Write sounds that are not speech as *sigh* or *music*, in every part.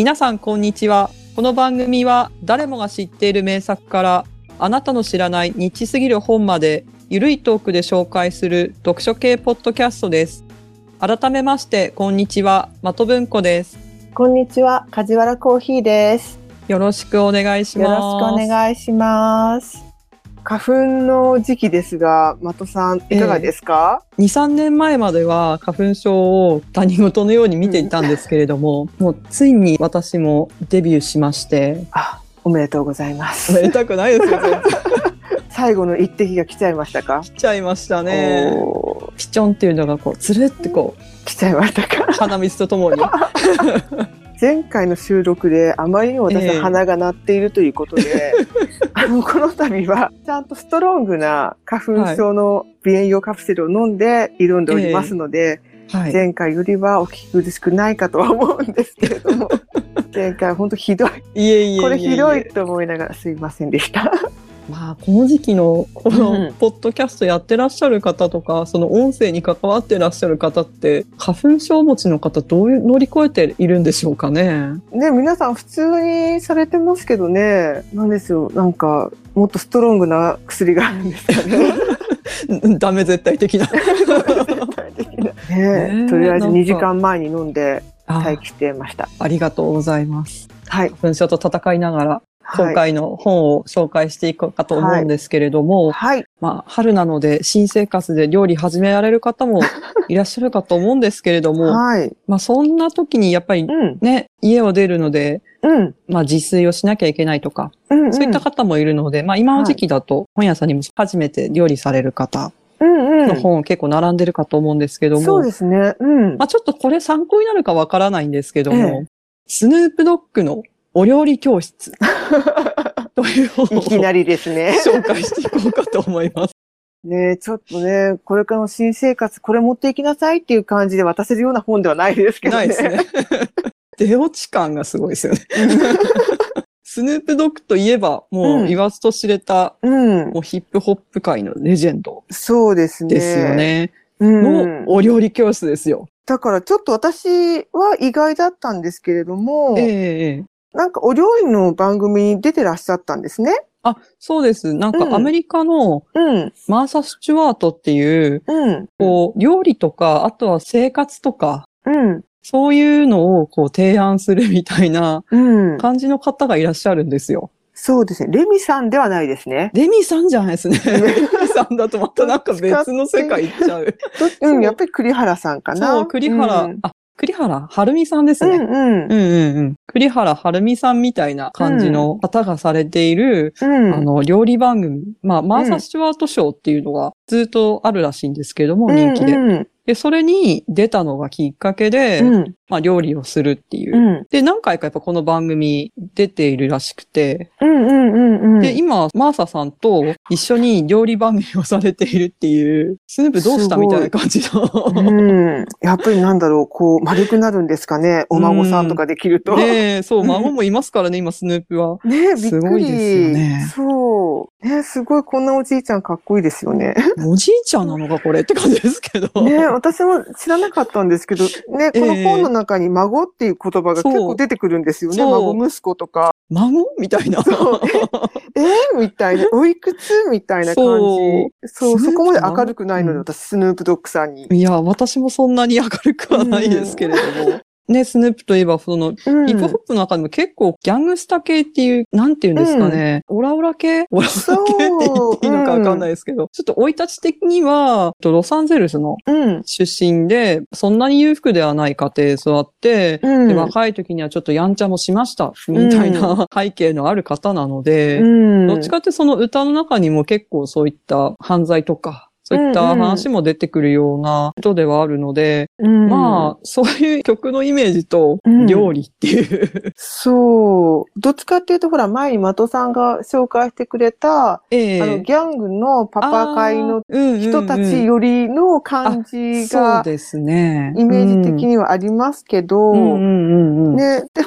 皆さんこんにちは。この番組は誰もが知っている名作からあなたの知らないニッチすぎる本までゆるいトークで紹介する読書系ポッドキャストです。改めましてこんにちは。的文庫です。こんにちは、梶原コーヒーです。よろしくお願いしよます。ろしくお願いします。花粉の時期ですが、的さんいかがですか、2、3年前までは花粉症を他人事のように見ていたんですけれども、*laughs* もうついに私もデビューしまして、あ、おめでとうございまおめす。でたくないですよ、*laughs* 最後の一滴が来ちゃいましたか？来ちゃいましたね。ピチョンっていうのがこう、つるってこ来ちゃいましたか？う、鼻水とともに。*laughs* 前回の収録であまりにも私ええは鼻が鳴っているということで、*laughs* あの、この度はちゃんとストロングな花粉症の鼻炎用カプセルを飲んで挑んでおりますので、はい。前回よりはお聞き苦しくないかとは思うんですけれども *laughs* 前回本当ひどいいえいえこれひどいと思いながらすいませんでした。まあ、この時期のこうんのポッドキャストやってらっしゃる方とか、その音声に関わってらっしゃる方って、花粉症持ちの方どういう乗り越えているんでしょうかね？ね皆さん普通にされてますけどねなんですよなんかもっとストロングな薬があるんですよね。*laughs* ダメ絶対的な。*laughs* 絶対的な *laughs* ねねとりあえずなんか2時間前に飲んであ待機してました。ありがとうございます。はい。花粉症と戦いながら、はい。今回の本を紹介していこうかと思うんですけれども、はい。まあ、春なので新生活で料理始められる方も *laughs* いらっしゃるかと思うんですけれども、はい。まあ、そんな時にやっぱりうん。ね、家を出るので、うん。まあ、自炊をしなきゃいけないとか、うん。うんそういった方もいるので、まあ、今の時期だと本屋さんにも初めて料理される方うんうん。の本結構並んでるかと思うんですけども、そうですね。うん。まあ、ちょっとこれ参考になるかわからないんですけども、ええスヌープドッグのお料理教室 *laughs* という本をいきなりですね。紹介していこうかと思います。ねえちょっとね、これからの新生活、これ持っていきなさいっていう感じで渡せるような本ではないですけどね。ないですね。*laughs* 出落ち感がすごいですよね。*laughs* スヌープドッグといえば、もううん言わずと知れた、うん。もうヒップホップ界のレジェンドそうですね。ですよ。ね。うんの。お料理教室ですよ。だからちょっと私は意外だったんですけれども、ええええなんかお料理の番組に出てらっしゃったんですね。あ、そうです。なんうんかアメリカのうん。マーサ・スチュワートっていう、うん。こう、料理とか、あとは生活とか、うん。そういうのをこう提案するみたいなうん。感じの方がいらっしゃるんですよ。そうですね。レミさんではないですね。レミさんじゃないですね。*laughs* レミさんだとまたなんか別の世界行っちゃう。どそううん、やっぱり栗原さんかな。そう、栗原、うんあ、栗原はるみさんですね。うんうん。うんうんうん。栗原はるみさんみたいな感じの方がされている、うん。あの、料理番組。まあ、マーサ・うんスチュワート賞っていうのがずっとあるらしいんですけれども、人気で。うんで、それに出たのがきっかけで、うん。まあ、料理をするっていう。うん。で、何回かやっぱこの番組出ているらしくて、うんうんうんうん。で、今、マーサさんと一緒に料理番組をされているっていう、スヌープどうしたみたいな感じの。うん。やっぱりなんだろう、こう、丸くなるんですかね。*laughs* お孫さんとかできると。ねねえ、そう、孫もいますからね、今、スヌープは。え、びっすくり。ごいですよねそう。ねすごいこんなおじいちゃんかっこいいですよね。おじいちゃんなのか、これって感じですけど。ね私も知らなかったんですけど、ね、このええ本の中に孫っていう言葉が結構出てくるんですよね。孫息子とか。孫みたいな。*laughs* えー、みたいな、おいくつみたいな感じ。そう、そこまで明るくないので、うん私、スヌープドッグさんに。いや、私もそんなに明るくはないですけれども。ね、スヌープといえば、その、うん。ヒップホップの中でも結構ギャングスタ系っていう、なんていうんですかね。オラオラ系？オラオラ系って言っていいのかわかんないですけど、ちょっと生い立ち的には、ロサンゼルスのうん。出身で、そんなに裕福ではない家庭で育って、うん。で若い時にはちょっとやんちゃもしました、みたいな背景のある方なので、うん。どっちかってその歌の中にも結構そういった犯罪とか、そういった話も出てくるような人ではあるので、うん。まあ、そういう曲のイメージとうん。料理っていう、そう。どっちかっていうと、ほら、前に的さんが紹介してくれた、えあの、ギャングのパパ会の人人たちよりの感じが、そうですね。イメージ的にはありますけど、で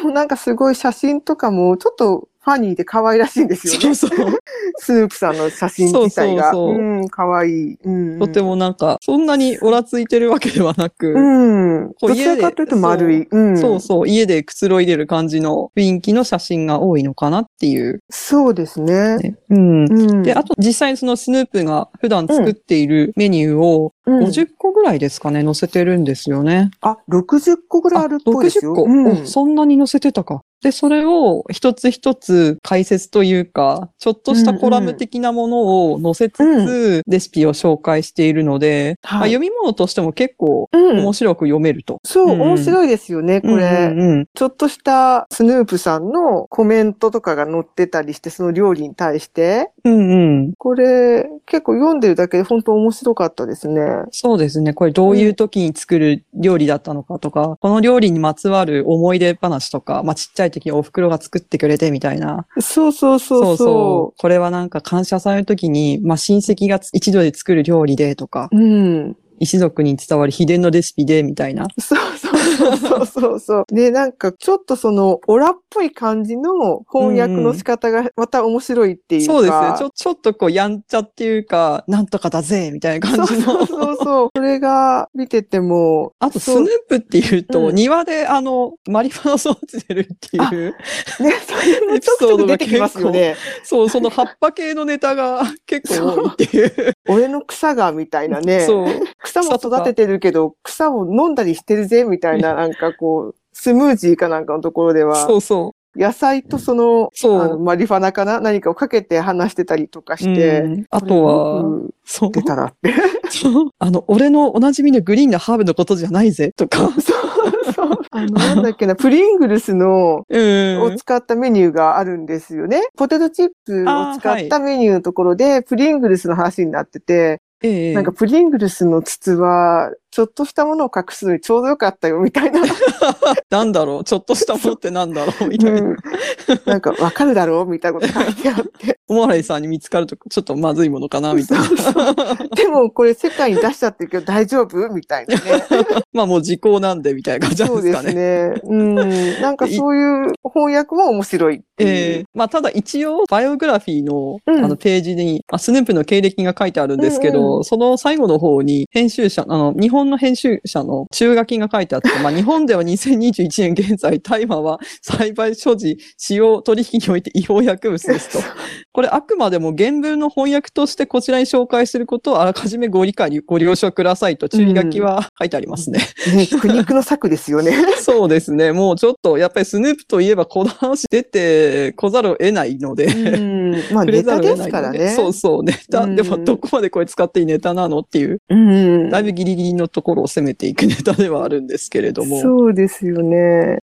もなんかすごい写真とかも、ちょっとファニーで可愛らしいんですよね。そうそう。スープさんの写真自体が。そうそうそううん、可愛い。うん、とてもなんか、そんなにオラついてるわけではなく、うん。こうどちらかというと丸い。うん。そうそう、家でくつろいでる感じの雰囲気の写真が多いのかなっていう。そうですね。ねうん。うん。で、あと実際にそのスヌープが普段作っているメニューをうん50個ぐらいですかね、載せてるんですよね。あ、60個ぐらいあるっぽいですよ。あ60個、うんおそんなに載せてたか。で、それを一つ一つ解説というか、ちょっとしたコラム的なものを載せつつ、レシピを紹介しているので、はいまあ、読み物としても結構うん面白く読めると。そう、うん面白いですよね、これ。うんうんうんちょっとしたスヌープさんのコメントとかが載ってたりして、その料理に対して。うんうん。これ、結構読んでるだけで本当面白かったですね。そうですね。これどういう時に作る料理だったのかとか、この料理にまつわる思い出話とか、まあちっちゃい時にお袋が作ってくれてみたいな。そうそうそうそこれはなんか感謝される時に、まあ親戚が一度で作る料理でとか、う。うん。一族に伝わる秘伝のレシピでみたいな。そうそうそうそうそう。で、なんかちょっとその、オラっぽい感じの翻訳の仕方がまた面白いっていうか。そうですね。ちょ、ちょっとこうやんちゃっていうか、なんとかだぜみたいな感じの。そうそうそう。*laughs* それが見てても。あと、スヌープっていうと、うん庭であの、マリファナソーチてるっていう、ね、それもちょくちょく出てきますよね。そう、その葉っぱ系のネタが結構多いっていう。俺の草がみたいなね。そう。草も育ててるけど、草を飲んだりしてるぜみたいな、なんかこう、スムージーかなんかのところではそ、うそ野菜とその、そうあのマリファナかな？何かをかけて話してたりとかう。して、うんあとは、うんそう。出たらって。*laughs* そうあの、俺のおなじみのグリーンなハーブのことじゃないぜ、とか。そうそう。あの、なんだっけな、プリングルスの、うん。を使ったメニューがあるんですよね。ポテトチップを使ったメニューのところで、プリングルスの話になってて、ええなんかプリングルスの筒は、ちょっとしたものを隠すのにちょうどよかったよ、みたいな。*laughs* なんだろう、ちょっとしたものってなんだろう、みたいな。うんなんか、わかるだろう？みたいなこと書いてあって。*laughs* おまわりさんに見つかると、ちょっとまずいものかな、みたいな。*laughs* でも、これ世界に出しちゃってるけど大丈夫？みたいなね。まあもう時効なんで、みたいな感じなんそうですかですね。ね。うん。なんかそういう翻訳も面白い。ええまあただ一応、バイオグラフィーの、うんあのページに、まあ、スヌープの経歴が書いてあるんですけど、うんその最後の方に、編集者、あの、日本の編集者の中書きが書いてあって、まあ日本では2021年現在、大麻は栽培、所持、使用、取引において違法薬物ですと。*laughs* これあくまでも原文の翻訳としてこちらに紹介することをあらかじめご理解、ご了承くださいと注意書きは書いてありますね。ね、苦肉の策ですよね。*laughs* そうですね。もうちょっと、やっぱりスヌープといえばこの話出てこざるを得ないので。うん。まあ、ネタですからね。そうそう、ネタ。うんでも、どこまでこれ使っていいネタなのっていう、うん。だいぶギリギリのところを攻めていくネタではあるんですけれども。そうですよね。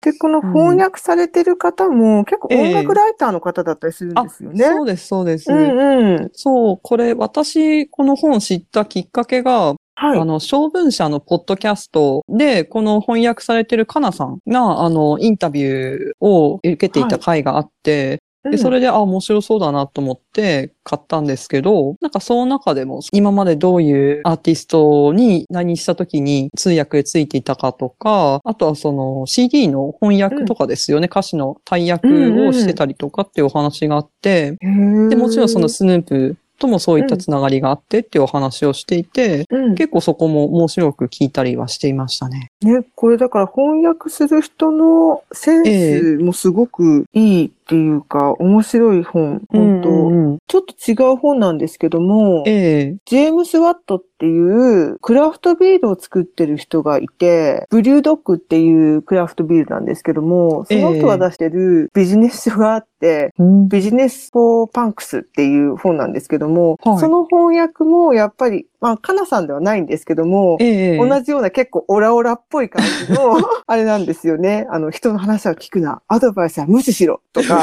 で、この翻訳されてる方も、結構音楽ライターの方だったりするんですよね。そうです、そうです。うんうん。そう、これ、私、この本知ったきっかけが、はい。あの、小文社のポッドキャストで、この翻訳されてるかなさんが、あの、インタビューを受けていた回があって、で、それで、あ、面白そうだなと思って買ったんですけど、なんかその中でも今までどういうアーティストに何した時に通訳ついていたかとか、あとはその CD の翻訳とかですよね、歌詞の大役をしてたりとかっていうお話があって、うんで、もちろんそのスヌープともそういったつながりがあってっていうお話をしていて、うん、結構そこも面白く聞いたりはしていましたね。ね、これだから翻訳する人のセンスもすごくいいっていうか、面白い本、本当、うんうんちょっと違う本なんですけども、ええジェームス・ワットっていうクラフトビールを作ってる人がいて、ブリュードッグっていうクラフトビールなんですけども、その人が出してるビジネス書があって、うんビジネス・フォー・パンクスっていう本なんですけども、はいその翻訳もやっぱり、まあ、カナさんではないんですけども、ええ同じような結構オラオラっぽい感じの、*laughs* あれなんですよね。あの、人の話は聞くな。アドバイスは無視しろ。とか。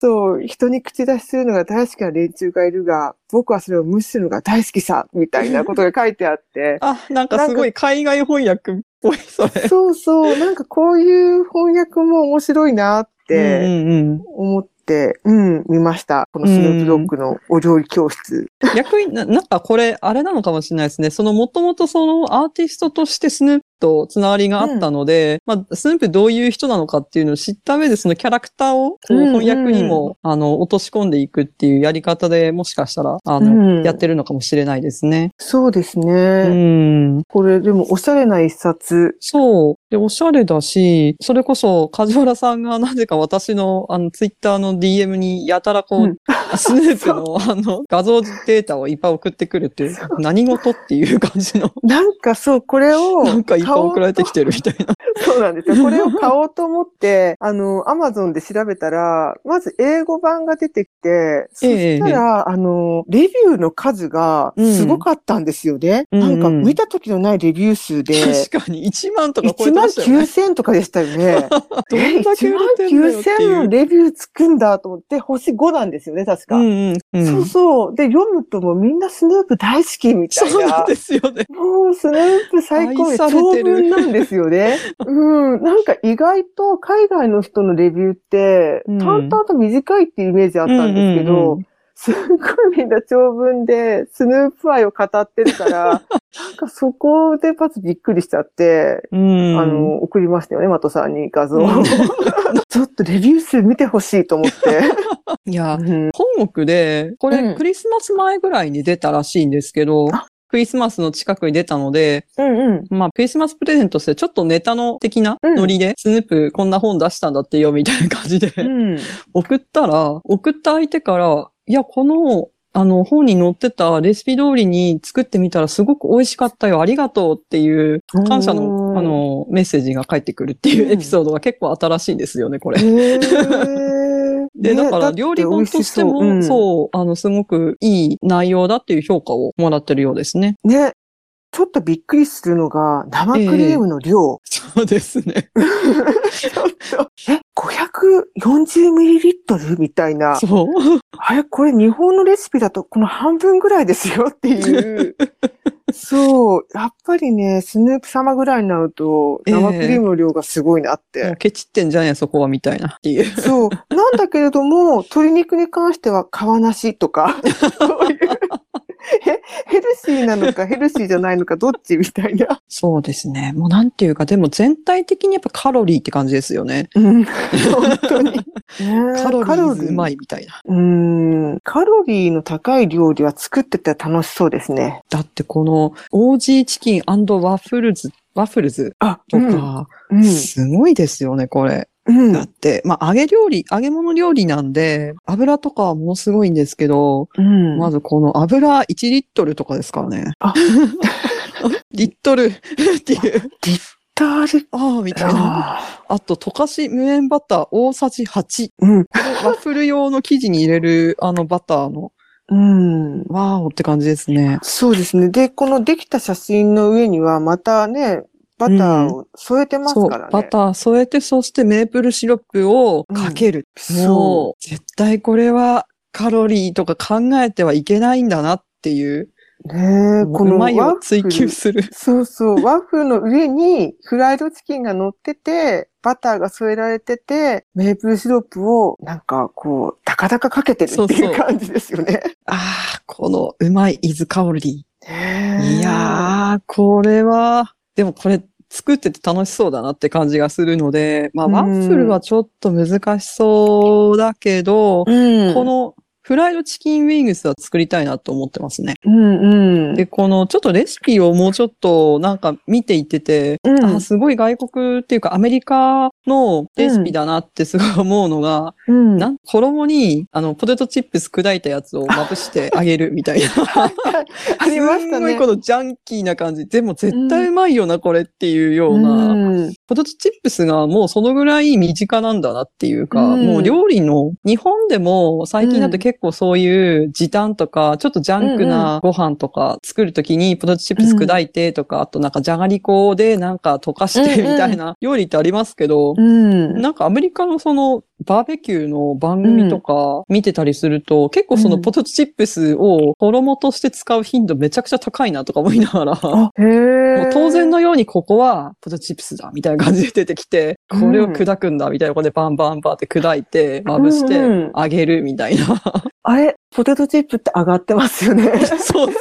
そう、人に口出しするのが大好きな連中がいるが、僕はそれを無視するのが大好きさ。みたいなことが書いてあって。*laughs* あ、なんかすごい海外翻訳っぽい、それ。そうそう、なんかこういう翻訳も面白いなって思って、うん、見ました。このスヌープドッグのお料理教室。逆にな、なんかこれ、あれなのかもしれないですね。その、もともとそのアーティストとしてスヌーとつながりがあったので、まあ、スヌープどういう人なのかっていうのを知った上で、そのキャラクターをこううんうん翻訳にも、あの、落とし込んでいくっていうやり方でもしかしたら、あうの、んやってるのかもしれないですね。そうですうね。ん。これでもおしゃれな一冊。そう。で、おしゃれだし、それこそ、梶原さんがなぜか私の、あの、ツイッターの DM にやたらこう、うん *laughs* スヌープの、*laughs* あの、画像データをいっぱい送ってくるっていう、何事っていう感じの、なんかそう、これをなんかいっぱい買おう送られてきてるみたいな。そうなんですよ。これを買おうと思って、あの、アマゾンで調べたら、まず英語版が出てきて、そしたら、あの、レビューの数がすごかったんですよね。うんなんかうん見た時のないレビュー数で、確かに1万とか超え1万てましたよね。9000とかでしたよね。*laughs* どんだけ売れてんだよって1万9000いう。のレビューつくんだと思って、星5なんですよね、確か。うんうんうん。そうそう。で、読むともうみんなスヌープ大好きみたいなそうなん。ですよね。もうスヌープ最高で愛てる文なんですよね。*laughs* うん。なんか意外と海外の人のレビューって、うん淡々と短いっていうイメージあったんですけど、うんうんうんすっごいみんな長文でスヌープ愛を語ってるから、*laughs* なんかそこでまずびっくりしちゃって、うん。あの、送りましたよね、マトさんに画像を。うん *laughs* ちょっとレビュー数見てほしいと思って。いや、うん本国で、これ、うんクリスマス前ぐらいに出たらしいんですけどあ、クリスマスの近くに出たので、うんうん。まあ、クリスマスプレゼントとしてちょっとネタの的なノリで、スヌープこんな本出したんだってよ、みたいな感じで、うん。*laughs* 送ったら、送った相手から、いや、この、あの、本に載ってたレシピ通りに作ってみたらすごく美味しかったよ、ありがとうっていう感謝うの、んあの、メッセージが返ってくるっていうエピソードが結構新しいんですよね、これ。で、ねだから料理本としても、そう、あの、すごくいい内容だっていう評価をもらってるようですね。うんね。ちょっとびっくりするのが、生クリームの量。そうですね。*laughs* え、540ml? みたいな。そう。あれ、これ日本のレシピだとこの半分ぐらいですよっていう。*laughs* そう。やっぱりね、スヌープ様ぐらいになると、ええ生クリームの量がすごいなって。もうケチってんじゃねえ、そこは、みたいなっていう。そう。なんだけれども、鶏肉に関しては皮なしとか、*laughs* そういう。えヘルシーなのかヘルシーじゃないのかどっちみたいな。そうですね。もうなんていうか、でも全体的にやっぱカロリーって感じですよね。うん。本当に。*laughs* カロリーズうまいみたいな。うん。カロリーの高い料理は作ってて楽しそうですね。だってこの、 OGチキンワッフルズ、ワッフルズあ、とか、うん。すごいですよね、これ。うん。だって、まあ、揚げ料理、揚げ物料理なんで、油とかはものすごいんですけど、うん。まずこの油1リットルとかですからね。あ *laughs* リットルっていう、タール。ああ、みたいな。ああと、溶かし無塩バター大さじ8。ーうん。ワッフル用の生地に入れるあのバターの、うん。ワーオって感じですね。そうですね。で、このできた写真の上にはまたね、バターを添えてますそう、からね。バター添えて、そしてメープルシロップをかける。そもう、絶対これはカロリーとか考えてはいけないんだなっていう、う。ねえ、このうまいワッ追求ル。する。そうそう。ワッフルの上にフライドチキンが乗ってて、バターが添えられてて、メープルシロップをなんかこう、高々かけてるってそういそうう感じですよね。ああ、このうまいイズカオリー。いやー、これは、でもこれ作ってて楽しそうだなって感じがするので、まあ、うんワッフルはちょっと難しそうだけど、うん。このフライドチキンウィングスは作りたいなと思ってますね。うんうん。で、このちょっとレシピをもうちょっとなんか見ていってて、うんあすごい外国っていうかアメリカのレシピだなってすごい思うのが、うん、なん衣にあのポテトチップス砕いたやつをまぶしてあげるみたいな。*laughs* ありましたねすんごいこ。のジャンキーな感じ。でも絶対うまいよな、これっていうような。うんポテトチップスがもうそのぐらい身近なんだなっていうか、うんもう料理の、日本でも最近だと結構そういう時短とか、ちょっとジャンクなご飯とか作るときにポテトチップス砕いてとか、あとなんかじゃがりこでなんか溶かしてみたいな料理ってありますけど、うん。なんかアメリカのそのバーベキューの番組とか見てたりすると、結構そのポテトチップスを衣として使う頻度めちゃくちゃ高いなとか思いながら。*laughs* もう当然のようにここはポテトチップスだみたいな感じで出てきて、これを砕くんだみたいな、ここでバンバンバンって砕いて、まぶしてうんうん揚げるみたいな。あれ、ポテトチップって上がってますよね。*laughs* そうそう。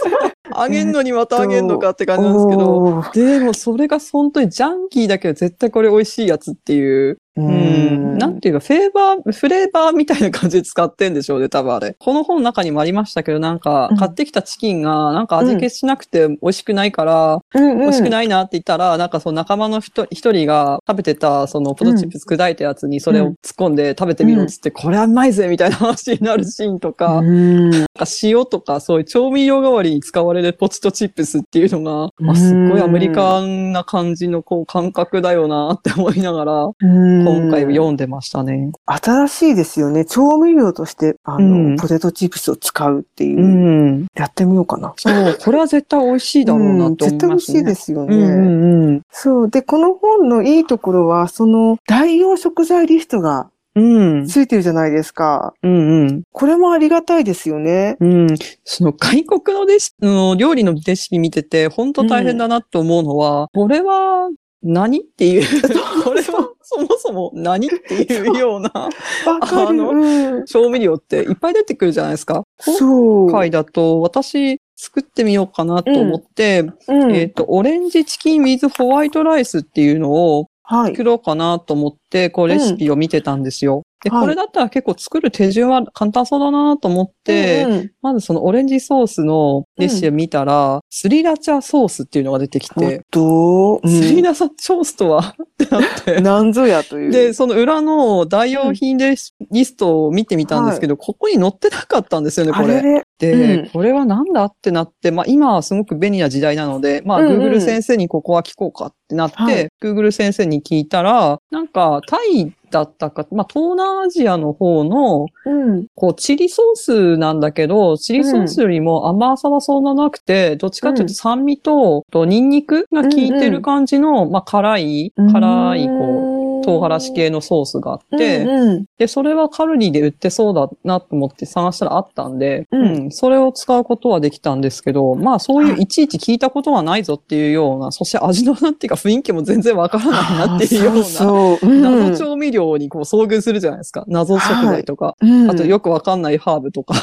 あげんのにまたあげんのかって感じなんですけど。でも、それが本当にジャンキーだけど絶対これ美味しいやつっていう。ううん。なんていうか、フレーバー、フレーバーみたいな感じで使ってんでしょうね、多分あれ。この本の中にもありましたけど、なんかうん、買ってきたチキンが、なんか味消しなくて美味しくないから、うんうん美味しくないなって言ったら、なんかその仲間の人一人が食べてた、そのポテトチップス砕いたやつにそれを突っ込んで食べてみろっつって、これはうまいぜみたいな話になるシーンとか、うんなんか塩とかそういう調味料代わりに使われるポテトチップスっていうのが、まあ、すっごいアメリカンな感じのこう感覚だよなって思いながら、今回読んでましたね。新しいですよね。調味料として、あの、うんポテトチップスを使うっていう。うん。やってみようかな。そう、これは絶対美味しいだろうなって思いますね。うん絶対美味しいですよね。うんうんうん。そう。で、この本のいいところは、その代用食材リストがうん。ついてるじゃないですか。うんうん。これもありがたいですよね。うん。その外国のレシピ、の料理のレシピ見てて、本当大変だなって思うのは、これは何っていう、*laughs* これはそもそも何っていうような。あのうん調味料っていっぱい出てくるじゃないですか。そう。今回だと私作ってみようかなと思って、うんえっ、と、オレンジチキン with ホワイトライスっていうのをはい。作ろうかなと思って、こうレシピを見てたんですよ。で、はい。これだったら結構作る手順は簡単そうだなと思って、うんうん。まずそのオレンジソースのレシピを見たら、スリラチャソースっていうのが出てきてと、うスリんラチャソースとは？ってなって。*laughs* なんぞやという。で、その裏の代用品レシリストを見てみたんですけど、ここに載ってなかったんですよね、これ。あれれ？で、うん。これはなんだってなって、まあ今はすごく便利な時代なので、まあうん。うん Google 先生にここは聞こうかってなって、はい。Google 先生に聞いたら、なんかタイだったか、まあ東南アジアの方の、うん。こうチリソースなんだけど、チリソースよりも甘さはそんななくて、どっちかというと酸味と、とニンニクが効いてる感じの、まあ辛い、辛い、こう、唐辛子系のソースがあって、うんうんで、それはカルディで売ってそうだなと思って探したらあったんで、ううんん、それを使うことはできたんですけど、まあそういういちいち聞いたことはないぞっていうような、そして味のなんていうか雰囲気も全然わからないなっていうような、そうそう。うん謎調味料にこう遭遇するじゃないですか。謎食材とか、うんあとよくわかんないハーブとか。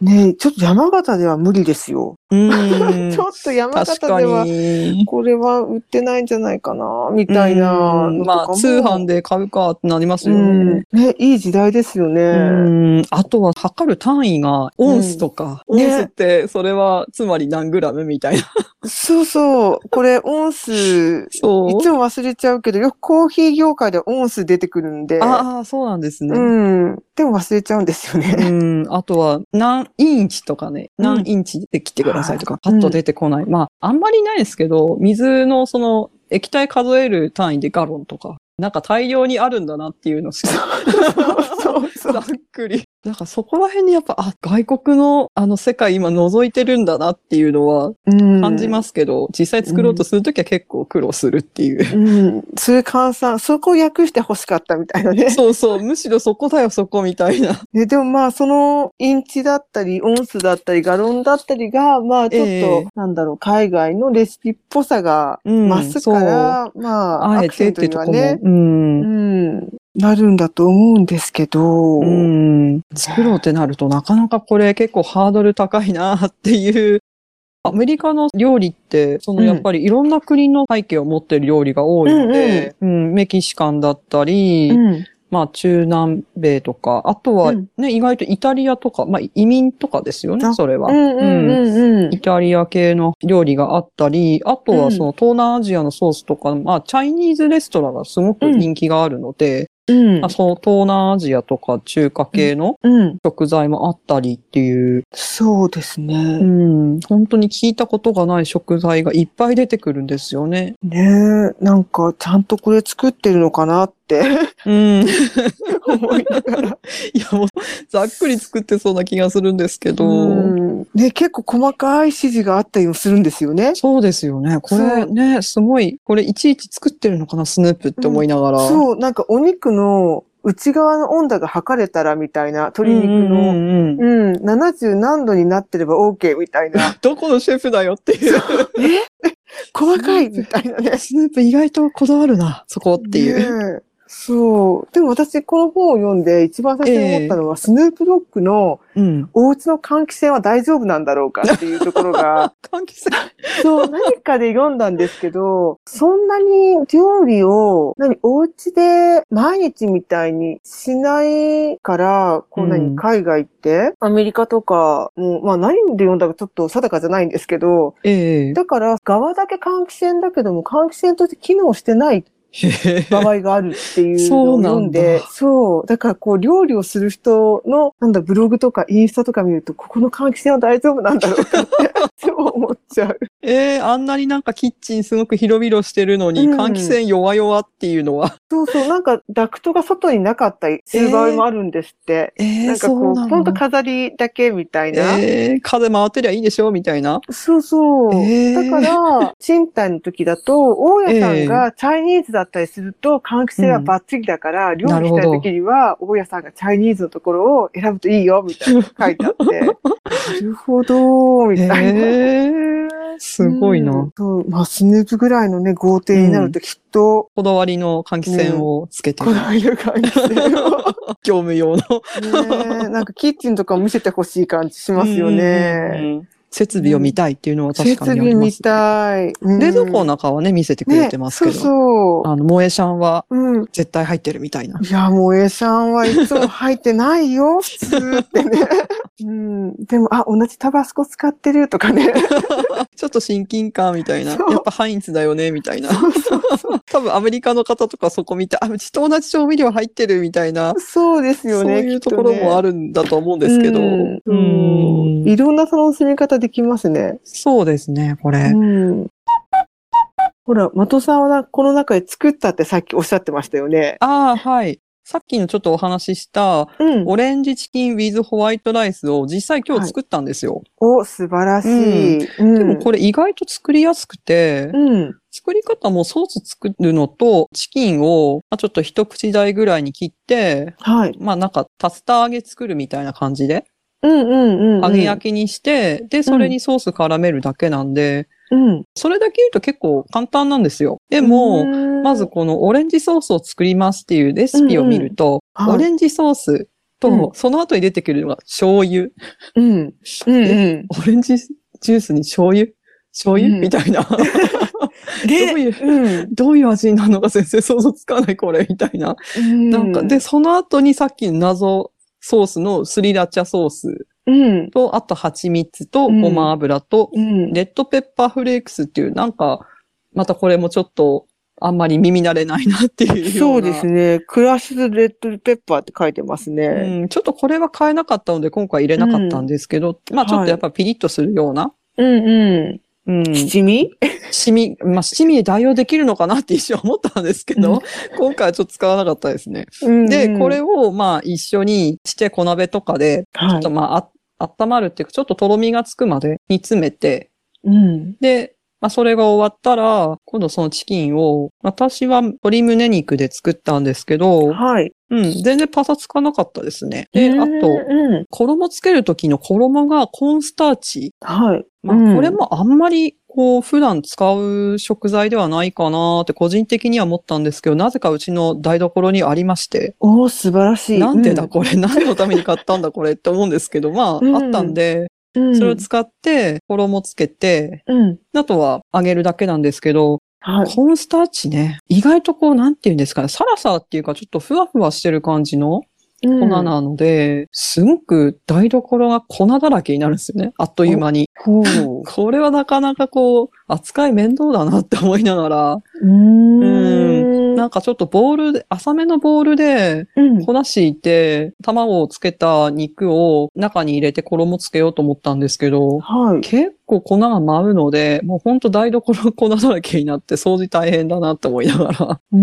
ねえちょっと山形では無理ですよ。うーん *laughs* ちょっと山形では、に。これは売ってないんじゃないかな、みたいなうんまあ、通販で買うかってなりますようんね。ね、いい時代ですよね。うんあとは測る単位がオンスとか、うんねオンスってそれはつまり何グラムみたいな。そうそう。これ、オンス、いそう。つも忘れちゃうけど、よくコーヒー業界でオンス出てくるんで。ああ、そうなんですね。うん。でも忘れちゃうんですようね。ん、あとは何インチとかね、うん何インチで切ってくださいとか、はいパッと出てこない。まあ、あんまりないですけど、水のその液体数える単位でガロンとか、なんか大量にあるんだなっていうのを、そ *laughs* うざっくり。なんかそこら辺にやっぱ、あ、外国のあの世界今覗いてるんだなっていうのはうん感じますけど、実際作ろうとするときは結構苦労するっていう。うん。それ換算、そこを訳して欲しかったみたいなね。そうそう、むしろそこだよ、そこみたいな。ねでもまあ、そのインチだったり、オンスだったり、ガロンだったりが、まあ、ちょっと、ええなんだろう、海外のレシピっぽさがうん増すから、まあ、あえてってとこも。ね、う。うんん、なるんだと思うんですけど、うん。作ろうってなるとなかなかこれ結構ハードル高いなっていう。アメリカの料理って、そのうんやっぱりいろんな国の背景を持ってる料理が多いので、うんメキシカンだったり、うん、まあ中南米とか、あとはうん。ね、意外とイタリアとか、まあ移民とかですよね、あそれは。うん、うん、うん、うん。イタリア系の料理があったり、あとはその東南アジアのソースとか、まあチャイニーズレストランがすごく人気があるので、うんまあ、その東南アジアとか中華系のうん、食材もあったりっていう、そうですうね。ん、本当に聞いたことがない食材がいっぱい出てくるんですよね。ねえ、なんか、ちゃんとこれ作ってるのかなってうん。い *laughs* 思いながら。や、もう、ざっくり作ってそうな気がするんですけど、うんね、結構細かい指示があったりもするんですよね。そうですよね。これね、すごい、これいちいち作ってるのかな、スヌープって思いながら。そう、なんかお肉の内側の温度が測れたらみたいな、鶏肉うんの。うんうんうん、70何度になってれば OK みたいな。*laughs* どこのシェフだよっていう。*laughs* *laughs* 細かいみたいなね。スヌープ意外とこだわるな、そこっていう。ねえそう。でも私、この本を読んで一番最初に思ったのは、スヌープドッグのうん。お家の換気扇は大丈夫なんだろうかっていうところが、*laughs* 換気扇。そう、何かで読んだんですけど、そんなに料理を、何、お家で毎日みたいにしないから、こう何、うん海外行って、アメリカとか、もう、まあ何で読んだかちょっと定かじゃないんですけど、ええだから、側だけ換気扇だけども、換気扇として機能してないへへ場合があるっていうのをそうなんだ読んで、そう。だからこう料理をする人の、なんだ、ブログとかインスタとか見ると、ここの換気扇は大丈夫なんだろうかって、*laughs* そう思っちゃう。ええあんなになんかキッチンすごく広々してるのに、うん換気扇弱々っていうのは。そうそう、なんかダクトが外になかったり *laughs* する場合もあるんですって。ええなんかこう、ほんと飾りだけみたいな。ええ風回ってりゃいいでしょみたいな。そうそう。ええだから、*laughs* 賃貸の時だと、大家さんがチャイニーズだったりすると、換気扇はバッチリだから、料理したい時には、大家さんがチャイニーズのところを選ぶといいよ、みたいな *laughs* 書いてあって。なるほど、みたいな。ええすごいな。うんそう、まあ、スヌープぐらいのね、豪邸になるときっと、こだわりの換気扇をつけてる。こだわりの換気扇を。*laughs* 業務用の。ねえなんかキッチンとかも見せてほしい感じしますようんうんね。うん設備を見たいっていうのは確設かにあ備見ります。たい。うん冷蔵庫の中はね、見せてくれてますけど。ね、そうそう。あの、萌えシャンはうん。絶対入ってるみたいな。いや、もう A さんはいつも入ってないよ、普通ってね。*laughs* うん。でも、あ、同じタバスコ使ってるとかね。*laughs* ちょっと親近感みたいな。やっぱハインツだよねみたいな。そうそうそう。*laughs* 多分アメリカの方とかそこ見て、あ、うちと同じ調味料入ってるみたいな。そうですよそうね。いうところもあるるんだと思うんですけど。うんうんいろんな楽しみ方できますね。そうですね、これ。うん。ほら、的さんはなこの中で作ったってさっきおっしゃってましたよね。ああ、はい。さっきのちょっとお話しした、うん。オレンジチキン with ホワイトライスを実際今日作ったんですよ。お、素晴らしい。うん。でもこれ意外と作りやすくて、うん。作り方もソース作るのと、チキンをまあちょっと一口大ぐらいに切って、はい。まあなんかタスター揚げ作るみたいな感じで、うんうんうん、うん。揚げ焼きにして、で、それにソース絡めるだけなんで、うん。それだけ言うと結構簡単なんですよ。でも、うんまず、このオレンジソースを作りますっていうレシピを見ると、うんうんはいオレンジソースと、うんその後に出てくるのが醤油。うん。うんうん。*laughs* オレンジジュースに醤油？醤油、うんみたいな。*laughs* どうで、いう、うん。どういう味になるのか全然想像つかないこれ、みたいな。なんか、で、その後にさっきの謎ソースのスリラチャソースうん。と、あと蜂蜜とうんごま油と、うん。レッドペッパーフレークスっていう、なんか、またこれもちょっと、あんまり耳慣れないなっていうような。そうですね。クラッシュレッドペッパーって書いてますね。うん、ちょっとこれは買えなかったので今回入れなかったんですけど、まあちょっとやっぱピリッとするような、うんううんん。、七味七味、まあ七味で代用できるのかなって一瞬思ったんですけど、うん今回はちょっと使わなかったですね。うんで、これをまあ一緒にして小鍋とかで、ちょはいっと。まあ、あ温まるっていうか、ちょっととろみがつくまで煮詰めて、うん。で、まあそれが終わったら、今度そのチキンを、私は鶏胸肉で作ったんですけど、はい。うん、全然パサつかなかったですね。で、あと、うん。衣つける時の衣がコーンスターチ。はい。まうんあ、これもあんまり、こう、普段使う食材ではないかなって個人的には思ったんですけど、なぜかうちの台所にありまして、おー、素晴らしい。なんでだこれ、*laughs* 何のために買ったんだこれって思うんですけど、まうんあ、あったんで、うん。それを使って、衣つけて、うん。あとは揚げるだけなんですけど、はい。コーンスターチね、意外とこう、なんていうんですかね、サラサラっていうか、ちょっとふわふわしてる感じの粉粉なので、すごく台所が粉だらけになるんですよね。あっという間に。*laughs* これはなかなかこう、扱い面倒だなって思いながら、うーん。なんかちょっとボールで、浅めのボールでうん。粉敷いて、卵をつけた肉を中に入れて衣つけようと思ったんですけど、はい。結構粉が舞うので、もうほんと台所が粉だらけになって掃除大変だなって思いながら。うー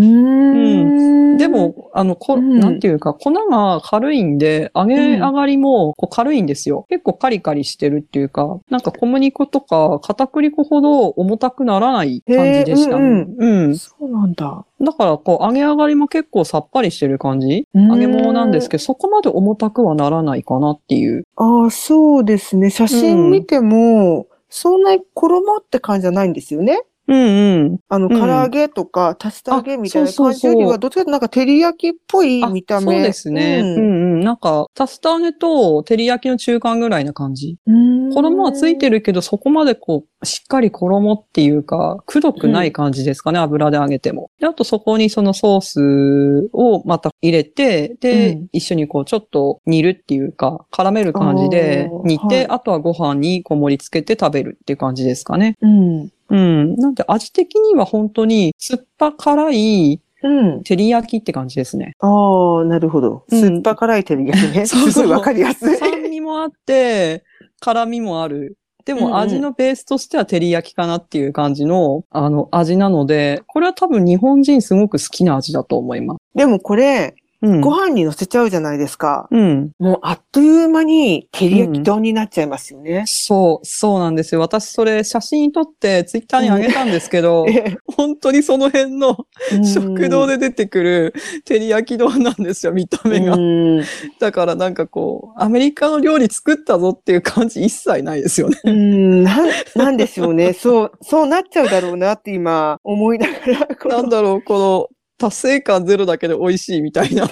ん。で、も、あの、こ、うんなんていうか、粉が軽いんで、揚げ上がりもこう軽いんですよ。結構カリカリしてるっていうか、なんか小麦粉とか片栗粉ほど重たくならない感じでしたね。へーうん。そうなんだ。だから、こう、揚げ上がりも結構さっぱりしてる感じ？揚げ物なんですけど、そこまで重たくはならないかなっていう。ああ、そうですね。写真見ても、そんなに衣って感じじゃないんですよね。うんうん。あの、うん唐揚げとか、竜田揚げみたいな感じよりは、どっちかとなんか照り焼きっぽいあ見た目。そうですね。うん、うん、なんか、タスターネと照り焼きの中間ぐらいな感じ。うん。衣はついてる。るけど、そこまでこう、しっかり衣っていうか、くどくない感じですかね、油で揚げても。で、あとそこにそのソースをまた入れて、で、うん一緒にこう、ちょっと煮るっていうか、絡める感じで煮て、はいあとはご飯にこう盛り付けて食べるっていう感じですかね。うん。うん。なんで味的には本当に酸っぱ辛いうん。照り焼きって感じですね。ああ、なるほど。うん酸っぱ辛い照り焼きね。*laughs* そうそうすごいわかりやすい。酸味もあって、辛みもある。でも味のベースとしては照り焼きかなっていう感じの、あの、味なので、これは多分日本人すごく好きな味だと思います。でもこれ、うん。ご飯に乗せちゃうじゃないですか。うん。もうあっという間に照り焼き丼になっちゃいますよね。そう、そうなんですよ。私それ写真撮ってツイッターに上げたんですけど、え本当にその辺のえ食堂で出てくる照り焼き丼なんですよ、見た目がう。んだからなんかこう、アメリカの料理作ったぞっていう感じ一切ないですよね。うん、なん、なんでしょうね。そう、そうなっちゃうだろうなって今思いながら、なんだろう、この達成感ゼロだけで美味しいみたいな。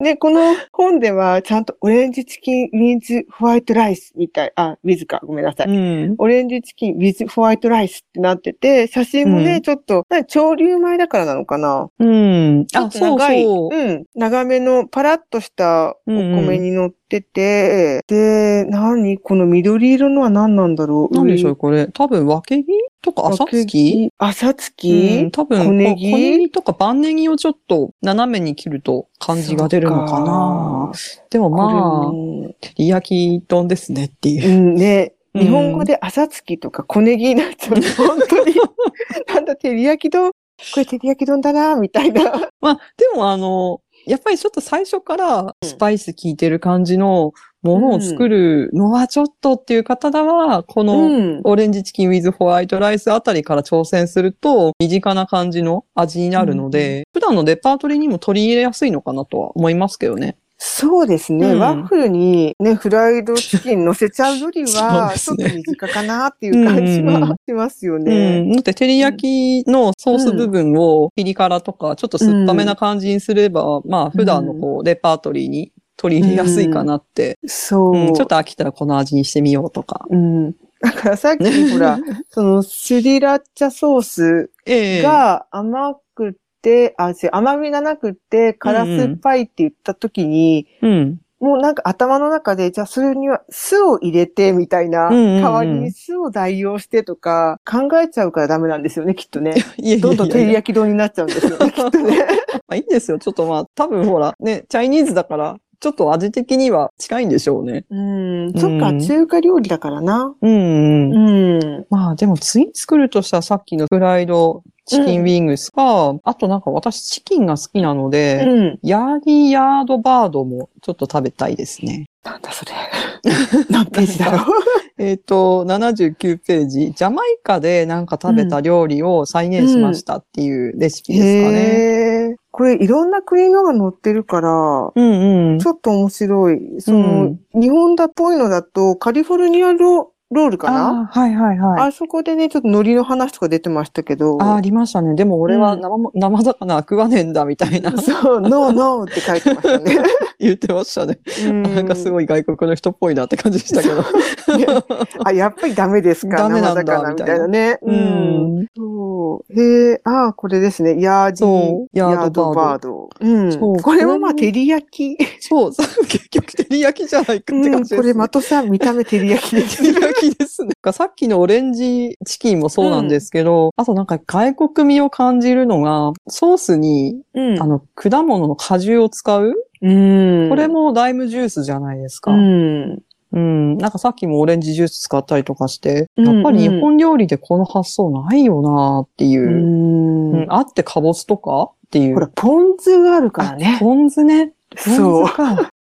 ね、この本ではちゃんとオレンジチキンウィンズホワイトライスみたい、あ、ウィズか、ごめんなさい。うん。オレンジチキンウィズホワイトライスってなってて、写真もね、うんちょっと、潮流米だからなのかなうん。ちょっあ、そうそう。ん、長めのパラッとしたお米に乗ってて、で、何？この緑色のは何なんだろう？なんでしょう、これ。多分、分け木とか朝分けつき木朝月、うん、多分、小ネギ？こ小ネギとか万ネギをちょっと斜めに切ると感じが出るのかな。でもまあ、こ照り焼き丼ですねっていう。うんね、うん。日本語で朝月とか小ネギになっちゃうと、本当に、*laughs* なんだ、照り焼き丼？これ照り焼き丼だな、みたいな。*laughs* まあ、でもあの、やっぱりちょっと最初からスパイス効いてる感じのものを作るのはちょっとっていう方は、この、うん。オレンジチキン with ホワイトライスあたりから挑戦すると、身近な感じの味になるので、普段のレパートリーにも取り入れやすいのかなとは思いますけどね。そうですね、うんワッフルにね、フライドチキン乗せちゃうよりは、*laughs* ちょっと身近かなっていう感じはしますようね。ん。だって、照り焼きのソース部分をピリ辛とか、ちょっと酸っぱめな感じにすれば、まあ、普段のこう、レパートリーに取り入れやすいかなって。そう、うんちょっと飽きたらこの味にしてみようとか。うん。だからさっきほら、*laughs* そのスリラッチャソースええが甘くて、あ、甘みがなくて、辛酸っぱいって言った時に、うん。もうなんか頭の中で、じゃあそれには酢を入れてみたいな、代わりに酢を代用してとか考えちゃうからダメなんですよね、きっとね。どんどん照り焼き丼になっちゃうんですよね、きっとね。*laughs* まあいいんですよ。ちょっとまあ、多分ほら、ね、チャイニーズだから、ちょっと味的には近いんでしょうね。うん、そっか、うん中華料理だからな。うん、うん。うん。まあでも次作るとしたらさっきのフライドチキンウィングスか、あとなんか私チキンが好きなので、うん。ヤーディヤードバードもちょっと食べたいですね。なんだそれ。*laughs* 何ページだろう。えっ、と、79ページ。ジャマイカでなんか食べた料理を再現しましたっていうレシピですかね。へえ。これいろんな国のが載ってるから、うんうん。ちょっと面白い。その、日本だっぽいのだと、カリフォルニアロロールかな？はいはいはい。あそこでね、ちょっと海苔の話とか出てましたけど。あーありましたね。でも俺はうん生魚食わねえんだみたいな *laughs* そう、ノーノーって書いてましたね。*laughs* 言ってましたね。なんかすい。ごい外国の人っぽいなって感じでしたけど。あ、やっぱりダメですか？ダメなんだみたいなね。ううん。ん。そう。へえ、ああ、これですね。ヤーディそうヤヤードバーード。うん。そうこれもまあ、照り焼き。そう、*laughs* 結局照り焼きじゃないかって感じうん、です、これまたさ、見た目照り焼きです照り焼きですね。さっきのオレンジチキンもそうなんですけど、あとなんか外国味を感じるのが、ソースに、うんあの、果物の果汁を使う、うん。これもライムジュースじゃないですか。ううん。ん。なんかさっきもオレンジジュース使ったりとかして、うんやっぱり日本料理でこの発想ないよなっていうう。うんん。あってかぼすとかっていう。ほら、ポン酢があるからね。ポン酢ね。そう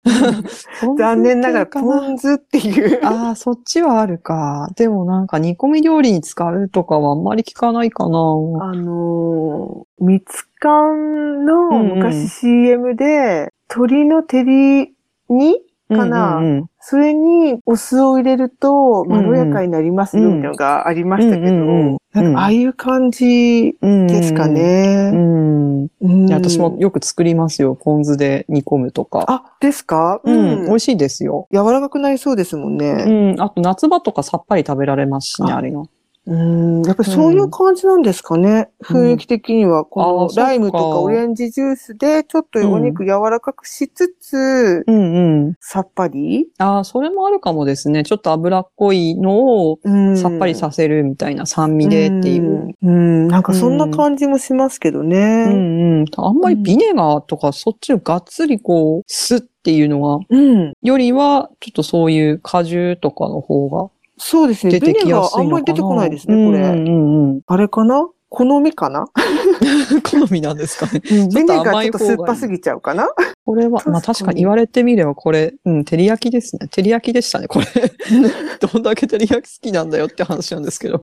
*laughs* 残念ながら、ポン酢っていう。ああ、そっちはあるか。でもなんか煮込み料理に使うとかはあんまり聞かないかな。あのー、蜜柑のうんうん昔 CM で、鶏の照り煮かな。うんうんそれにお酢を入れるとまろやかになりますよ、みたいなのがありましたけど、うんうんうんああいう感じうんですかうね。ん。うん私もよく作りますよ。ポン酢で煮込むとか。あ、ですか？うん。美味しいですよ。柔らかくなりそうですもんうね。ん。あと夏場とかさっぱり食べられますしね、ああれが。うん。やっぱりそういう感じなんですかね。うん雰囲気的には。このライムとかかオレンジジュースでちょっとお肉柔らかくしつつ、うんうん。さっぱり、ああ、それもあるかもですね。ちょっと脂っこいのをうんさっぱりさせるみたいな酸味でっていう。うん。うん。なんかそんな感じもしますけどうね。んうん。あんまりビネガーとかそっちをがっつりこう、酢っていうのが、うん。よりは、ちょっとそういう果汁とかの方がそうですね。出てきやすいのかな？あんまり出てこないですね、これ。うんうんうん。あれかな？好みかな、*laughs* 好みなんですかね。ビネがちょっと酸っぱすぎちゃうかな？これは、まあ確かに言われてみればこれ、うん、照り焼きですね。照り焼きでしたね、これ。*laughs* どんだけ照り焼き好きなんだよって話なんですけど。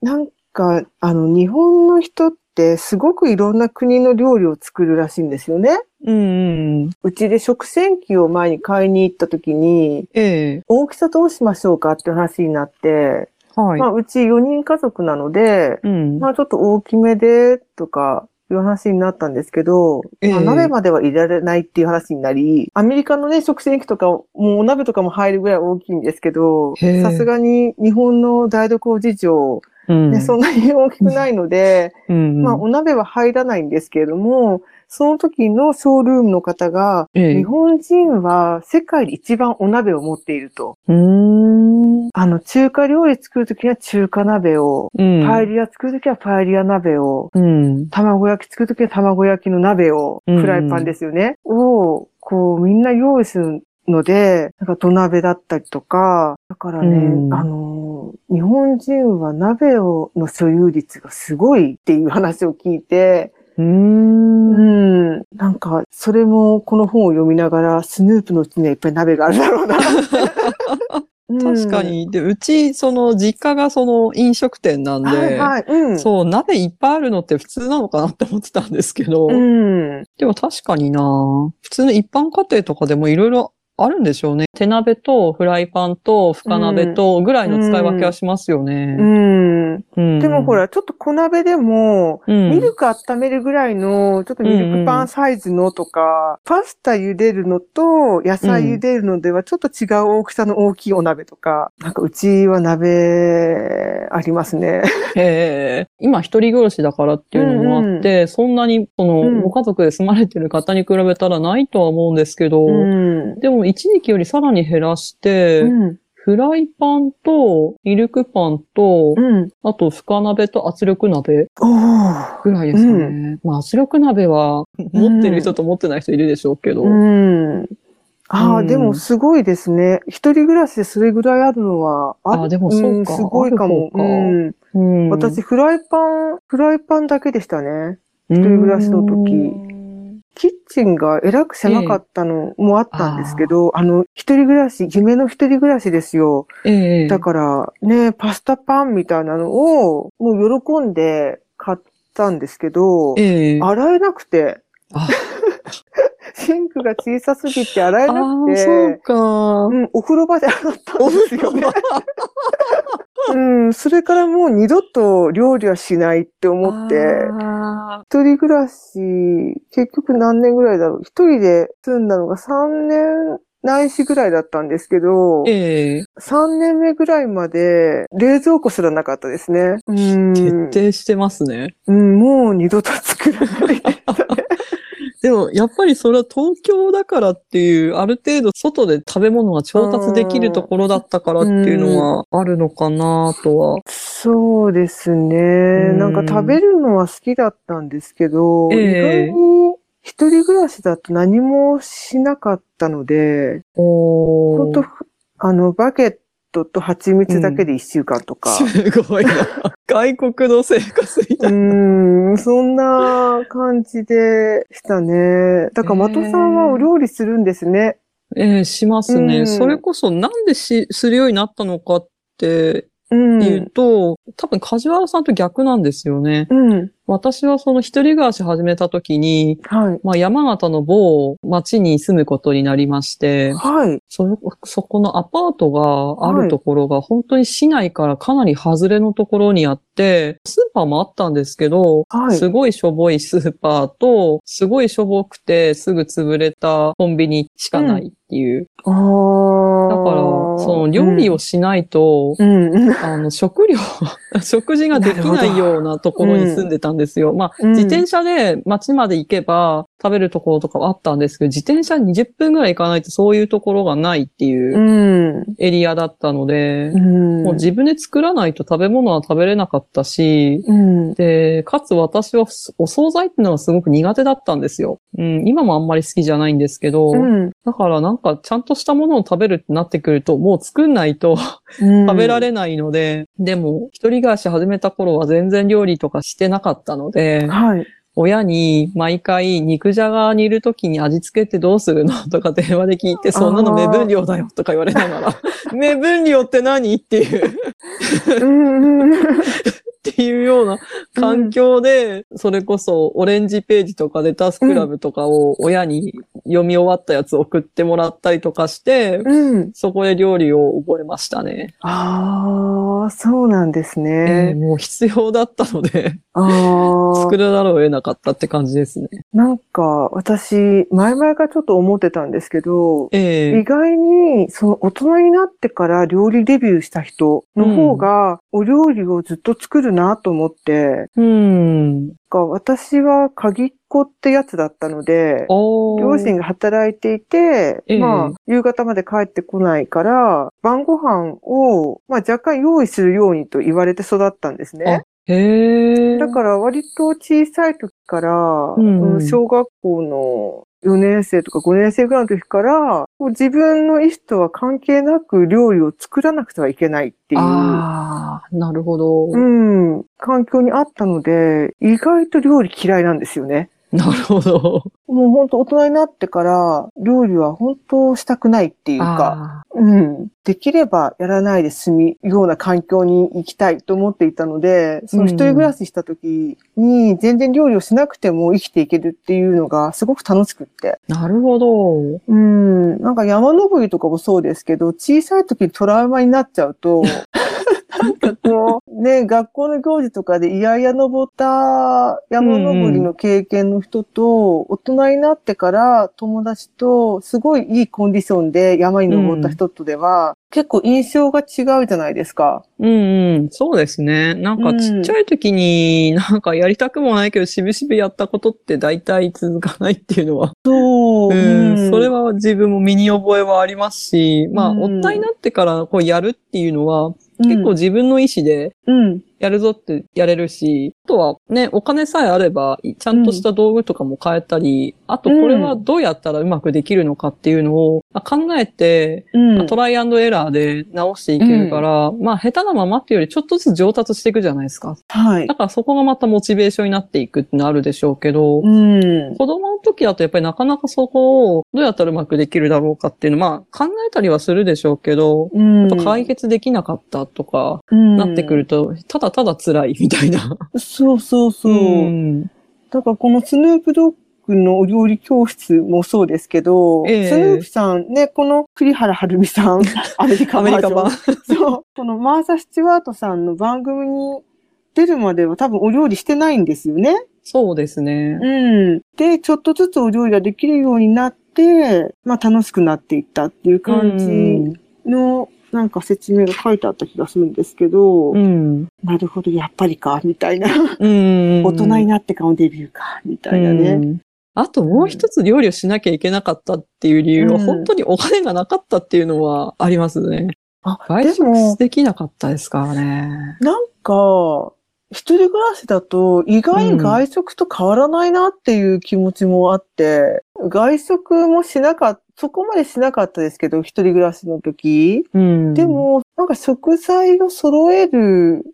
なんか、あの、日本の人ってすごくいろんな国の料理を作るらしいんですよね。うんうんうちで食洗機を前に買いに行った時に、ええ。大きさどうしましょうかって話になって、はい。まあ、うち4人家族なので、うん。まあ、ちょっと大きめで、とか、いう話になったんですけど、ええ。まあ、鍋までは入れられないっていう話になり、アメリカのね、食洗機とか、もうお鍋とかも入るぐらい大きいんですけど、さすがに日本の台所事情、うん。ね、そんなに大きくないので、うん。まあ、お鍋は入らないんですけれども、その時のショールームの方が、ええ日本人は世界で一番お鍋を持っていると。あの、中華料理作る時には中華鍋を、うん。パエリア作る時はパエリア鍋を、うん。卵焼き作る時は卵焼きの鍋を、うんフライパンですよね。を、こう、みんな用意するので、なんか土鍋だったりとか、だからね、うんあの、日本人は鍋をの所有率がすごいっていう話を聞いて、うんん、なんか、それもこの本を読みながら、スヌープのうちにはいっぱい鍋があるだろうな。*laughs* 確かに。で、うち、その、実家がその飲食店なん。で、はいはい。うん。そう、鍋いっぱいあるのって普通なのかなって思ってたんですけど、うん。でも確かにな普通の一般家庭とかでもいろいろあるんでしょうね。手鍋とフライパンと深鍋とぐらいの使い分けはしますようね。ん。うんでもほ、ら、ちょっと小鍋でも、うんミルク温めるぐらいの、ちょっとミルクパンサイズのとか、パスタ茹でるのと野菜茹でるのではちょっと違う大きさの大きいお鍋とか、なんかうちは鍋ありますね。へえ今一人暮らしだからっていうのもあって、そんなに、その、うんご家族で住まれてる方に比べたらないとは思うんですけど、うん。でも一時期よりさらに減らして、うん。フライパンとミルクパンと、うん。ああと深鍋と圧力鍋。ぐらいですかね。まあ圧力鍋は持ってる人と持ってない人いるでしょうけど。うん。ああ、うんでもすごいですね。一人暮らしでそれぐらいあるのは、あでもそうかんすごいかも。かうん。うん私、フライパン、フライパンだけでしたね。一人暮らしの時うんキッチンがえらく狭かったのもあったんですけど、あの、一人暮らし、夢の一人暮らしですよ。ええ。だから、ね、パスタパンみたいなのを、もう喜んで買ったんですけど、ええ。洗えなくて、あ。*laughs* シンクが小さすぎて洗えあなくー、そうて、か。うん、お風呂場で洗ったんですよね。うん、それからもう二度と料理はしないって思って、あ一人暮らし、結局何年ぐらいだろう。一人で住んだのが3年ないしぐらいだったんですけどー、ええ3年目ぐらいまで冷蔵庫すらなかったですね。うん。徹底してますね。うん、もう二度と作らないでも、やっぱりそれは東京だからっていう、ある程度外で食べ物が調達できるところだったからっていうのはあるのかなとは。そうですね。んなんか食べるのは好きだったんですけど、ええ意外に一人暮らしだと何もしなかったので、おほんと、あの、バゲットと蜂蜜だけで一週間とか。すごいな。外国の生活みうたいな。ーん、そんな感じでしたね。だから、的さんはお料理するんですね。ええしますね。うんそれこそなんでし、するようになったのかってうん。言うと、多分梶原さんと逆なんですよね。うん。私はその一人暮らし始めた時に、はい。まあ山形の某町に住むことになりまして、はい。そ、そこのアパートがあるところが本当に市内からかなり外れのところにあって、スーパーもあったんですけど、はいすごいしょぼいスーパーと、すごいしょぼくてすぐ潰れたコンビニしかないっていう。ああ。だから、その料理をしないと、うん、うん。あの、食料、*laughs* 食事ができないようなところに住んでたんですよ。まあ、うん自転車で街まで行けば食べるところとかはあったんですけど、自転車20分ぐらい行かないとそういうところがないっていううんエリアだったので、うん。もう自分で作らないと食べ物は食べれなかったし、うん。で、かつ私はお惣菜っていうのがすごく苦手だったんですよ。うん、今もあんまり好きじゃないんですけど、うん。だからなんかちゃんとしたものを食べるってなってくると、もう作んないと食 *laughs* 食べられないので、でも一人暮らし始めた頃は全然料理とかしてなかったので、はい。親に毎回肉じゃがにいる時に味付けってどうするのとか電話で聞いて、そんなの目分量だよとか言われながら、*laughs* 目分量って何？っていう。っていうような環境で、それこそオレンジページとかレタスクラブとかを親に読み終わったやつを送ってもらったりとかして、うん。そこで料理を覚えましたね。ああ、そうなんですえーね。もう必要だったので。作らざるを得なかったって感じですね。なんか、私、前々からちょっと思ってたんですけど、ええ意外に、その大人になってから料理デビューした人の方が、お料理をずっと作るなと思って、うん。私は鍵っ子ってやつだったので、両親が働いていて、ええ。まあ、夕方まで帰ってこないから、晩ご飯を、まあ若干用意するようにと言われて育ったんですね。だから割と小さい時から、うん。うん小学校の4年生とか5年生ぐらいの時から、自分の意思とは関係なく料理を作らなくてはいけないっていう、ああ、なるほど。うん、環境にあったので、意外と料理嫌いなんですよね。*laughs* なるほど。もう本当大人になってから、料理は本当したくないっていうか、あうん。できればやらないで済みような環境に行きたいと思っていたので、その一人暮らしした時に全然料理をしなくても生きていけるっていうのがすごく楽しくって。ーなるほど。うん。なんか山登りとかもそうですけど、小さい時にトラウマになっちゃうと、*laughs* なんかこう、ね、学校の行事とかでいやいや登った山登りの経験の人と、大人になってから友達と、すごいいいコンディションで山に登った人とでは、結構印象が違うじゃないですか。うんうん。そうですね。なんかちっちゃい時になんかやりたくもないけど、しぶしぶやったことって大体続かないっていうのは。そう。うん。それは自分も身に覚えはありますし、まあ、うん大人になってからこうやるっていうのは、結構、自分の意思でうん。やるぞってやれるし、あとはね、お金さえあれば、ちゃんとした道具とかも変えたり、あとこれはどうやったらうまくできるのかっていうのをまあ考えて、うん。まあトライアンドエラーで直していけるから、まあ下手なままっていうよりちょっとずつ上達していくじゃないですか。はいだ。からそこがまたモチベーションになっていくってなるでしょうけど、うん。子供の時だとやっぱりなかなかそこをどうやったらうまくできるだろうかっていうのまあ考えたりはするでしょうけど、うん。やっぱ解決できなかったとか、うんなってくると、ただただ辛いみたいな。そうそうそう。んだからこのスヌープドッグのお料理教室もそうですけど、ええスヌープさんね、この栗原はるみさん、*laughs* アメリカア。メリカ版。そう。このマーサ・スチュワートさんの番組に出るまでは多分お料理してないんですよね。そうですね。うん。で、ちょっとずつお料理ができるようになって、まあ楽しくなっていったっていう感じの、なんか説明が書いてあった気がするんですけど、うん。なるほど、やっぱりか、みたいな。うん。大人になってからのデビューか、みたいなね。うんあともう一つ料理をしなきゃいけなかったっていう理由は、うん本当にお金がなかったっていうのはありますね。あ、外食、できなかったですからね。なんか、一人暮らしだと意外に外食と変わらないなっていう気持ちもあって、外食もしなかった、そこまでしなかったですけど、一人暮らしの時。うん。で、も、なんか食材を揃える